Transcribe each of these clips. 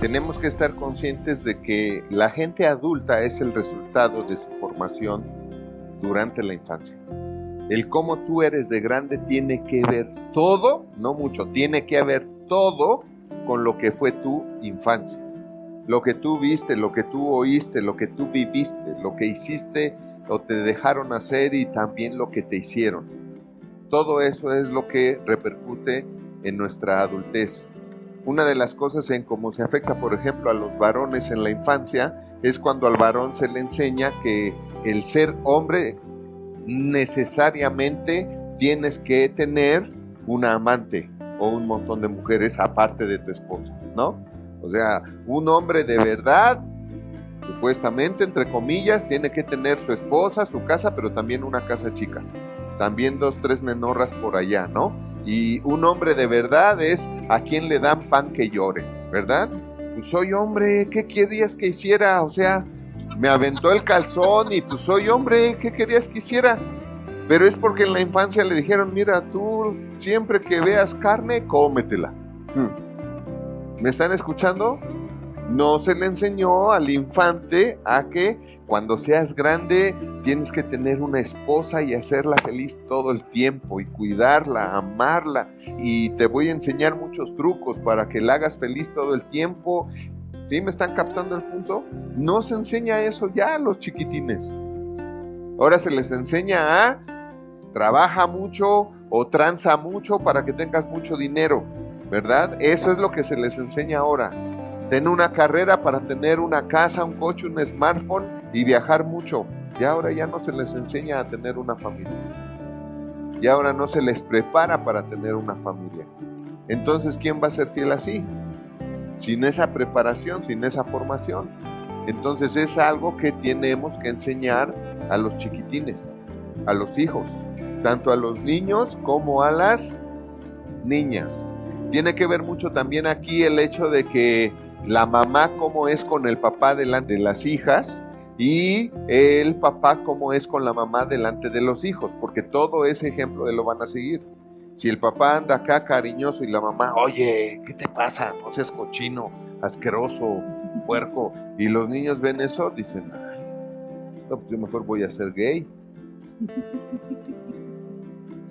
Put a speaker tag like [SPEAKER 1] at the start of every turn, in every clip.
[SPEAKER 1] tenemos que estar conscientes de que la gente adulta es el resultado de su formación durante la infancia. El cómo tú eres de grande tiene que ver todo, no mucho, tiene que ver todo con lo que fue tu infancia. Lo que tú viste, lo que tú oíste, lo que tú viviste, lo que hiciste o te dejaron hacer y también lo que te hicieron. Todo eso es lo que repercute en nuestra adultez. Una de las cosas en cómo se afecta, por ejemplo, a los varones en la infancia es cuando al varón se le enseña que el ser hombre necesariamente tienes que tener una amante o un montón de mujeres aparte de tu esposa, ¿no? O sea, un hombre de verdad, supuestamente, entre comillas, tiene que tener su esposa, su casa, pero también una casa chica. También dos, tres nenorras por allá, ¿no? Y un hombre de verdad es a quien le dan pan que llore, ¿verdad? Pues soy hombre, ¿qué querías que hiciera? O sea, me aventó el calzón y pues soy hombre, ¿qué querías que hiciera? Pero es porque en la infancia le dijeron, mira, tú siempre que veas carne, cómetela. Hmm. ¿Me están escuchando? No se le enseñó al infante a que cuando seas grande tienes que tener una esposa y hacerla feliz todo el tiempo y cuidarla, amarla. Y te voy a enseñar muchos trucos para que la hagas feliz todo el tiempo. ¿Sí me están captando el punto? No se enseña eso ya a los chiquitines. Ahora se les enseña a trabaja mucho o tranza mucho para que tengas mucho dinero, ¿verdad? Eso es lo que se les enseña ahora. Ten una carrera para tener una casa, un coche, un smartphone y viajar mucho. Y ahora ya no se les enseña a tener una familia. Y ahora no se les prepara para tener una familia. Entonces, ¿quién va a ser fiel así? Sin esa preparación, sin esa formación. Entonces es algo que tenemos que enseñar a los chiquitines, a los hijos, tanto a los niños como a las niñas. Tiene que ver mucho también aquí el hecho de que la mamá cómo es con el papá delante de las hijas y el papá cómo es con la mamá delante de los hijos, porque todo ese ejemplo lo van a seguir. Si el papá anda acá cariñoso y la mamá, oye, ¿qué te pasa? No seas cochino, asqueroso, puerco. Y los niños ven eso, dicen, no, pues yo mejor voy a ser gay.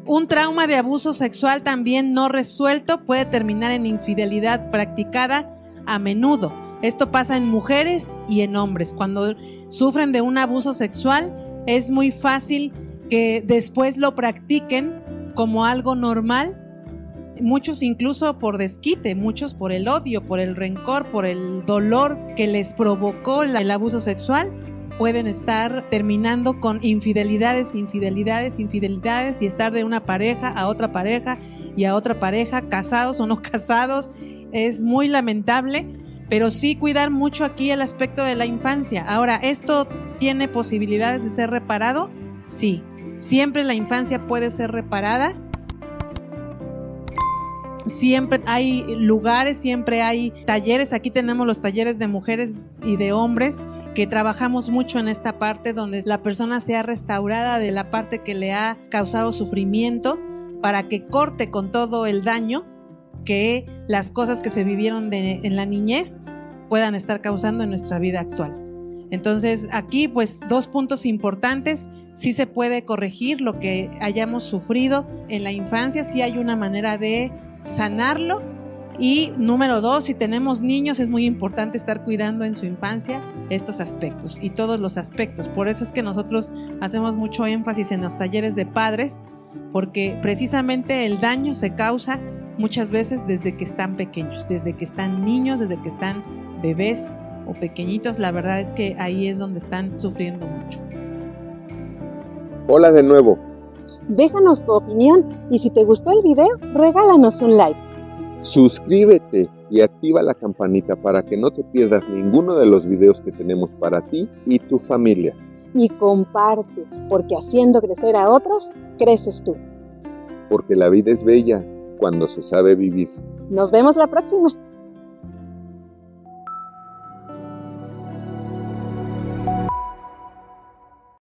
[SPEAKER 2] Un trauma de abuso sexual también no resuelto puede terminar en infidelidad practicada a menudo. Esto pasa en mujeres y en hombres. Cuando sufren de un abuso sexual, es muy fácil que después lo practiquen como algo normal. Muchos incluso por desquite, muchos por el odio, por el rencor, por el dolor que les provocó el abuso sexual pueden estar terminando con infidelidades, infidelidades, infidelidades y estar de una pareja a otra pareja y a otra pareja, casados o no casados, es muy lamentable, pero sí cuidar mucho aquí el aspecto de la infancia. Ahora, ¿esto tiene posibilidades de ser reparado? Sí, siempre la infancia puede ser reparada. Siempre hay lugares, siempre hay talleres. Aquí tenemos los talleres de mujeres y de hombres que trabajamos mucho en esta parte donde la persona sea restaurada de la parte que le ha causado sufrimiento para que corte con todo el daño que las cosas que se vivieron en la niñez puedan estar causando en nuestra vida actual. Entonces aquí pues dos puntos importantes, sí se puede corregir lo que hayamos sufrido en la infancia, sí hay una manera de sanarlo y número dos, si tenemos niños es muy importante estar cuidando en su infancia estos aspectos y todos los aspectos. Por eso es que nosotros hacemos mucho énfasis en los talleres de padres, porque precisamente el daño se causa muchas veces desde que están pequeños, desde que están niños, desde que están bebés o pequeñitos, la verdad es que ahí es donde están sufriendo mucho.
[SPEAKER 1] Hola de nuevo.
[SPEAKER 3] Déjanos tu opinión y si te gustó el video, regálanos un like.
[SPEAKER 1] Suscríbete y activa la campanita para que no te pierdas ninguno de los videos que tenemos para ti y tu familia.
[SPEAKER 3] Y comparte, porque haciendo crecer a otros, creces tú.
[SPEAKER 1] Porque la vida es bella cuando se sabe vivir.
[SPEAKER 3] Nos vemos la próxima.